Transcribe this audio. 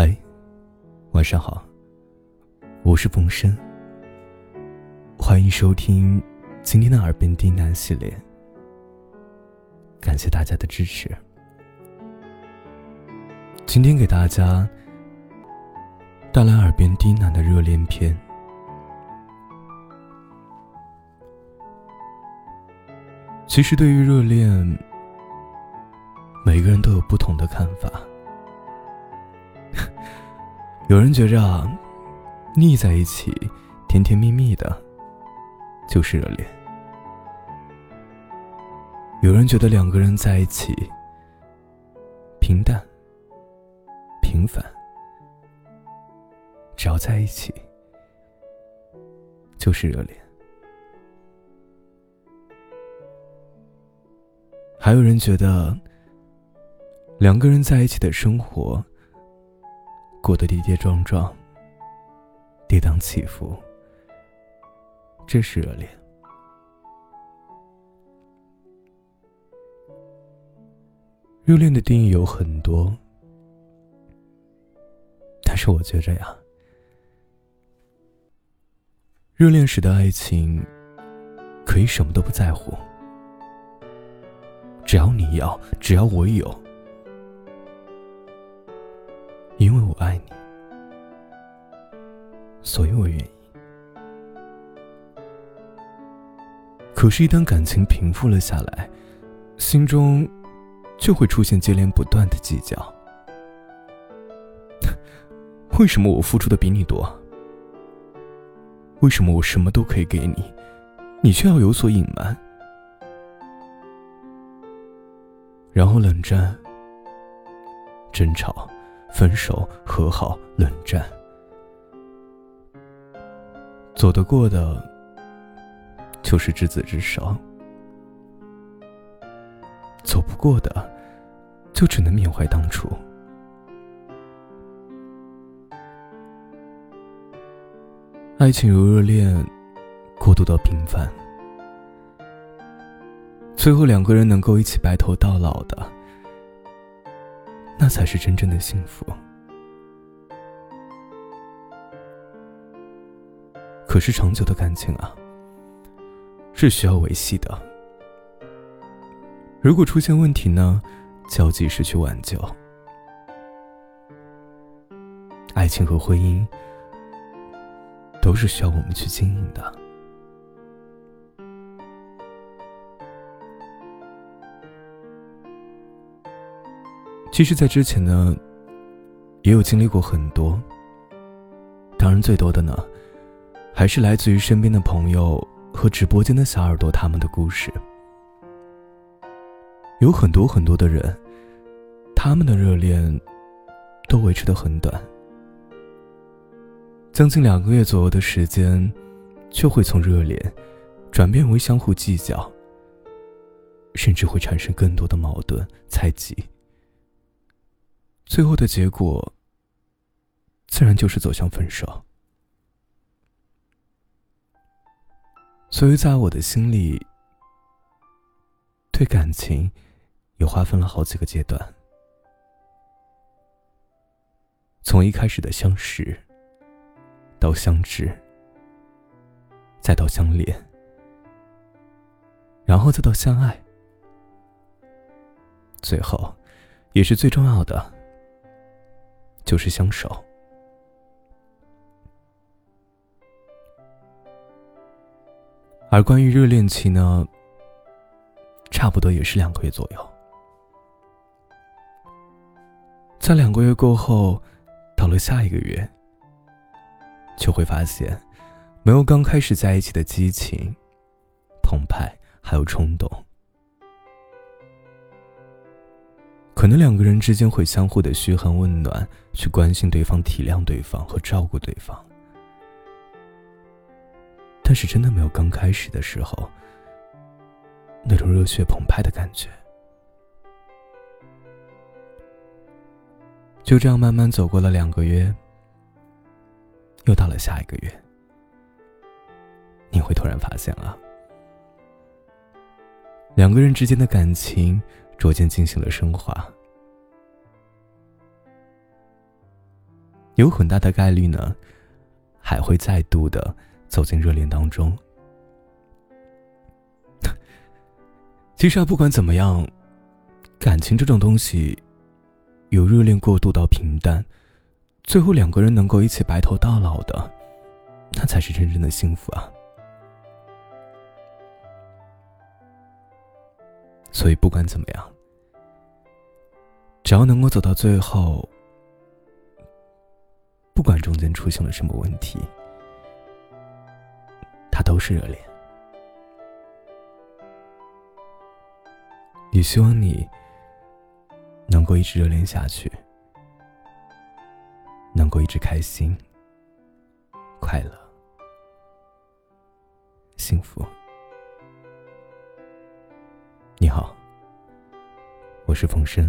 嗨，晚上好，我是冯生，欢迎收听今天的耳边低喃系列，感谢大家的支持。今天给大家带来耳边低喃的热恋篇。其实，对于热恋，每个人都有不同的看法。有人觉着，腻在一起，甜甜蜜蜜的，就是热恋；有人觉得两个人在一起，平淡、平凡，只要在一起，就是热恋；还有人觉得，两个人在一起的生活。过得跌跌撞撞，跌宕起伏，这是热恋。热恋的定义有很多，但是我觉着呀，热恋时的爱情可以什么都不在乎，只要你要，只要我有。我爱你，所以我愿意。可是，一旦感情平复了下来，心中就会出现接连不断的计较。为什么我付出的比你多？为什么我什么都可以给你，你却要有所隐瞒？然后冷战，争吵。分手、和好、冷战，走得过的，就是执子之手；走不过的，就只能缅怀当初。爱情由热恋过渡到平凡，最后两个人能够一起白头到老的。才是真正的幸福。可是长久的感情啊，是需要维系的。如果出现问题呢，就要及时去挽救。爱情和婚姻都是需要我们去经营的。其实，在之前呢，也有经历过很多。当然，最多的呢，还是来自于身边的朋友和直播间的小耳朵他们的故事。有很多很多的人，他们的热恋都维持的很短，将近两个月左右的时间，就会从热恋转变为相互计较，甚至会产生更多的矛盾、猜忌。最后的结果，自然就是走向分手。所以，在我的心里，对感情也划分了好几个阶段，从一开始的相识，到相知，再到相恋，然后再到相爱，最后，也是最重要的。就是相守，而关于热恋期呢，差不多也是两个月左右。在两个月过后，到了下一个月，就会发现，没有刚开始在一起的激情、澎湃，还有冲动。可能两个人之间会相互的嘘寒问暖，去关心对方、体谅对方和照顾对方，但是真的没有刚开始的时候那种热血澎湃的感觉。就这样慢慢走过了两个月，又到了下一个月，你会突然发现啊，两个人之间的感情。逐渐进行了升华，有很大的概率呢，还会再度的走进热恋当中。其实啊，不管怎么样，感情这种东西，由热恋过渡到平淡，最后两个人能够一起白头到老的，那才是真正的幸福啊。所以不管怎么样，只要能够走到最后。不管中间出现了什么问题，它都是热恋。也希望你能够一直热恋下去，能够一直开心、快乐、幸福。你好，我是冯生。